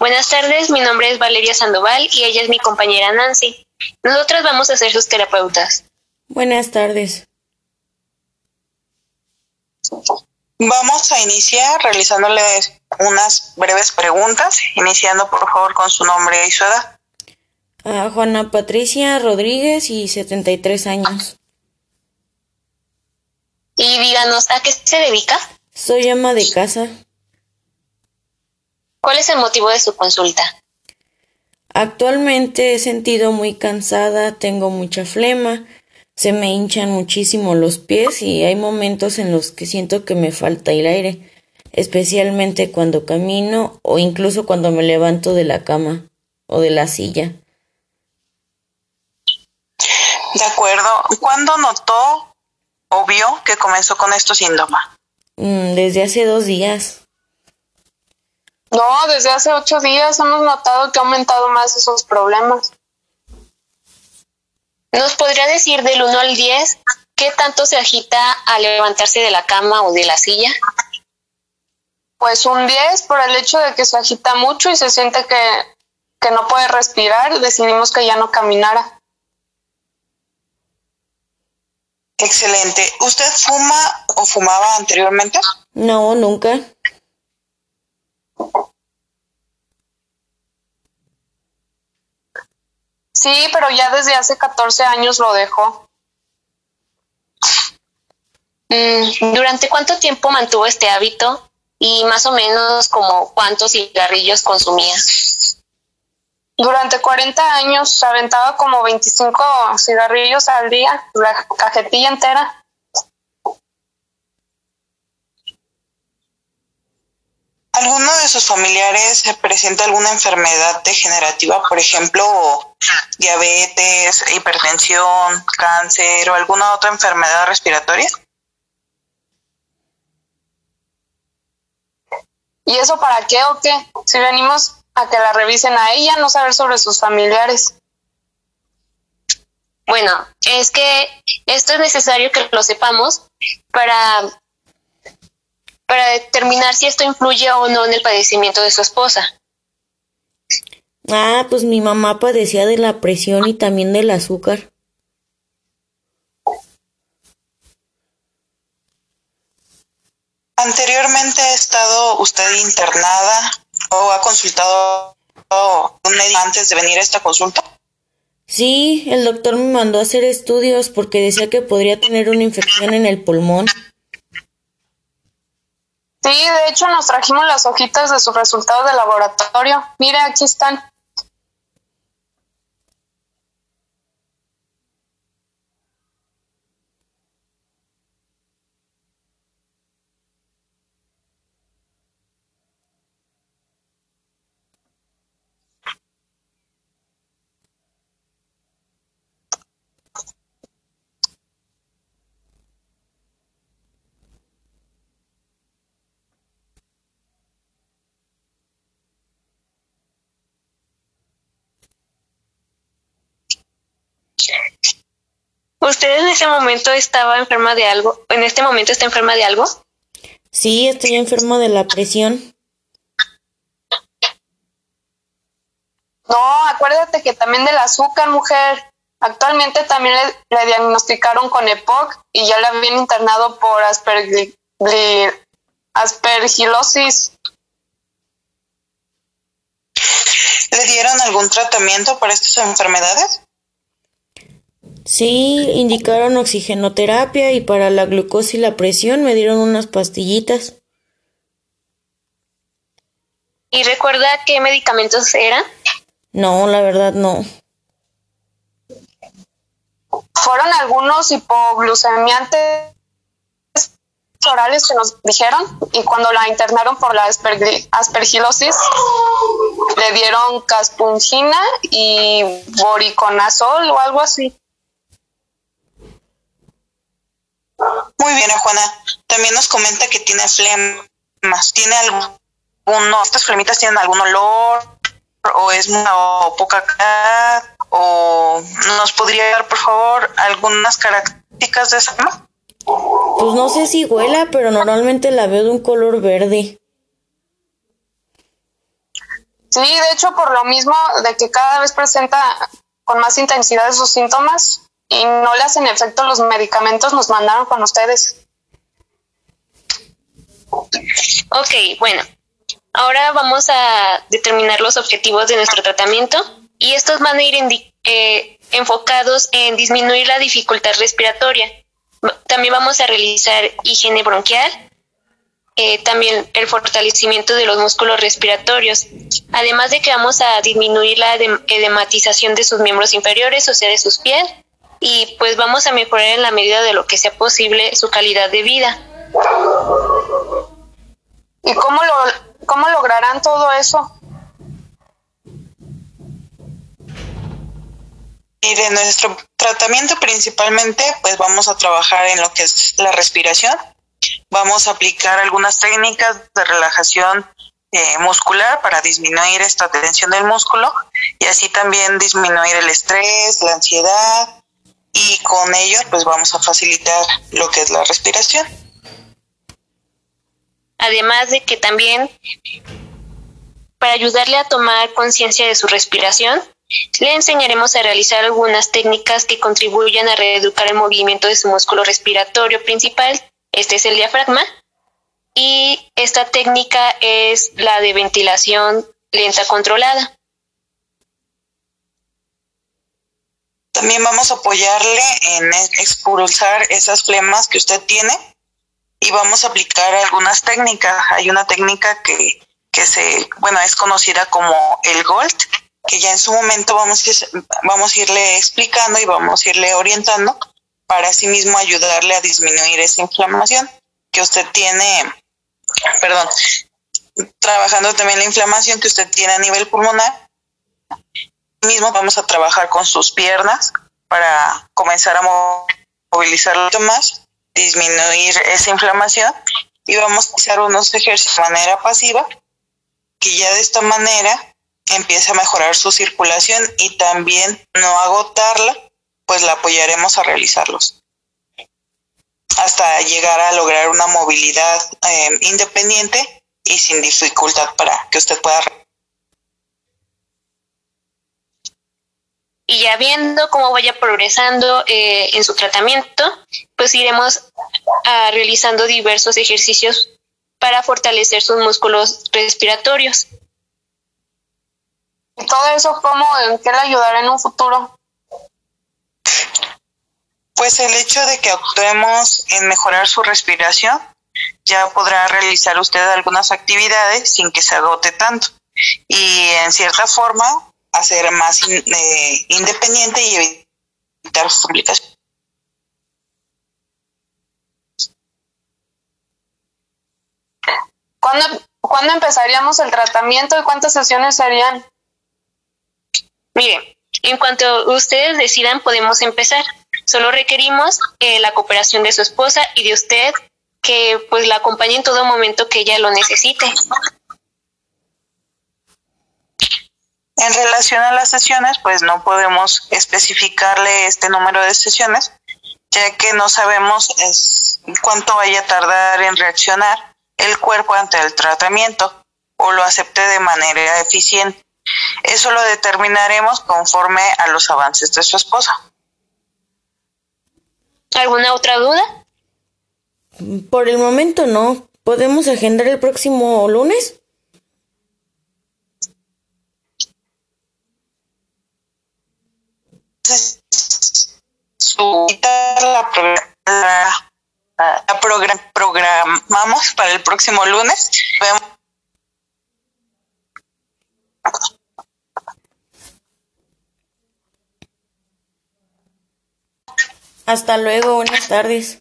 Buenas tardes, mi nombre es Valeria Sandoval y ella es mi compañera Nancy. Nosotras vamos a ser sus terapeutas. Buenas tardes. Vamos a iniciar realizándoles unas breves preguntas, iniciando por favor con su nombre y su edad. Ah, Juana Patricia Rodríguez y 73 años. Y díganos, ¿a qué se dedica? Soy ama de casa. ¿Cuál es el motivo de su consulta? Actualmente he sentido muy cansada, tengo mucha flema, se me hinchan muchísimo los pies y hay momentos en los que siento que me falta el aire, especialmente cuando camino o incluso cuando me levanto de la cama o de la silla. De acuerdo. ¿Cuándo notó o vio que comenzó con estos síntomas? Mm, desde hace dos días. No, desde hace ocho días hemos notado que ha aumentado más esos problemas. ¿Nos podría decir del 1 al 10 qué tanto se agita al levantarse de la cama o de la silla? Pues un 10 por el hecho de que se agita mucho y se siente que, que no puede respirar, decidimos que ya no caminara. Excelente. ¿Usted fuma o fumaba anteriormente? No, nunca. Sí, pero ya desde hace 14 años lo dejó. Mm, ¿Durante cuánto tiempo mantuvo este hábito? Y más o menos como cuántos cigarrillos consumía. Durante 40 años aventaba como 25 cigarrillos al día, la cajetilla entera. ¿Alguno de sus familiares presenta alguna enfermedad degenerativa, por ejemplo, diabetes, hipertensión, cáncer o alguna otra enfermedad respiratoria? ¿Y eso para qué o qué? Si venimos a que la revisen a ella, no saber sobre sus familiares. Bueno, es que esto es necesario que lo sepamos para, para determinar si esto influye o no en el padecimiento de su esposa. Ah, pues mi mamá padecía de la presión y también del azúcar. ¿Anteriormente ha estado usted internada o ha consultado a un médico antes de venir a esta consulta? Sí, el doctor me mandó a hacer estudios porque decía que podría tener una infección en el pulmón. Sí, de hecho nos trajimos las hojitas de sus resultados de laboratorio. Mire, aquí están. ¿Usted en ese momento estaba enferma de algo? ¿En este momento está enferma de algo? Sí, estoy enfermo de la presión. No, acuérdate que también del azúcar, mujer. Actualmente también le, le diagnosticaron con EPOC y ya le habían internado por aspergilosis. ¿Le dieron algún tratamiento para estas enfermedades? Sí, indicaron oxigenoterapia y para la glucosa y la presión me dieron unas pastillitas. ¿Y recuerda qué medicamentos eran? No, la verdad no. Fueron algunos hipoglucemiantes orales que nos dijeron y cuando la internaron por la aspergilosis le dieron caspungina y boriconazol o algo así. Muy bien, Juana. También nos comenta que tiene flemas. ¿Tiene alguno, estas flemitas tienen algún olor o es una o poca calidad? ¿O nos podría dar, por favor, algunas características de esa flema? Pues no sé si huela, pero normalmente la veo de un color verde. Sí, de hecho, por lo mismo de que cada vez presenta con más intensidad esos síntomas y no le hacen efecto los medicamentos, nos mandaron con ustedes. Ok, bueno, ahora vamos a determinar los objetivos de nuestro tratamiento y estos van a ir eh, enfocados en disminuir la dificultad respiratoria. También vamos a realizar higiene bronquial, eh, también el fortalecimiento de los músculos respiratorios, además de que vamos a disminuir la edematización de sus miembros inferiores, o sea, de sus pies, y pues vamos a mejorar en la medida de lo que sea posible su calidad de vida. ¿Y cómo, lo, cómo lograrán todo eso? Y de nuestro tratamiento principalmente, pues vamos a trabajar en lo que es la respiración. Vamos a aplicar algunas técnicas de relajación eh, muscular para disminuir esta tensión del músculo y así también disminuir el estrés, la ansiedad y con ello pues vamos a facilitar lo que es la respiración. Además de que también para ayudarle a tomar conciencia de su respiración, le enseñaremos a realizar algunas técnicas que contribuyan a reeducar el movimiento de su músculo respiratorio principal. Este es el diafragma. Y esta técnica es la de ventilación lenta controlada. También vamos a apoyarle en expulsar esas flemas que usted tiene y vamos a aplicar algunas técnicas. Hay una técnica que, que se, bueno, es conocida como el GOLD, que ya en su momento vamos a, vamos a irle explicando y vamos a irle orientando para así mismo ayudarle a disminuir esa inflamación que usted tiene, perdón, trabajando también la inflamación que usted tiene a nivel pulmonar. Mismo vamos a trabajar con sus piernas para comenzar a movilizarlo más, disminuir esa inflamación y vamos a hacer unos ejercicios de manera pasiva que ya de esta manera empiece a mejorar su circulación y también no agotarla, pues la apoyaremos a realizarlos hasta llegar a lograr una movilidad eh, independiente y sin dificultad para que usted pueda. Y ya viendo cómo vaya progresando eh, en su tratamiento, pues iremos a, realizando diversos ejercicios para fortalecer sus músculos respiratorios. ¿Y todo eso cómo, en qué le ayudará en un futuro? Pues el hecho de que actuemos en mejorar su respiración, ya podrá realizar usted algunas actividades sin que se agote tanto y en cierta forma hacer más eh, independiente y evitar sus complicaciones. ¿Cuándo, ¿Cuándo empezaríamos el tratamiento y cuántas sesiones serían? Mire, en cuanto ustedes decidan, podemos empezar. Solo requerimos eh, la cooperación de su esposa y de usted, que pues la acompañe en todo momento que ella lo necesite. En relación a las sesiones, pues no podemos especificarle este número de sesiones, ya que no sabemos es, cuánto vaya a tardar en reaccionar el cuerpo ante el tratamiento o lo acepte de manera eficiente. Eso lo determinaremos conforme a los avances de su esposa. ¿Alguna otra duda? Por el momento no. ¿Podemos agendar el próximo lunes? La, la, programamos para el próximo lunes. Hasta luego, buenas tardes.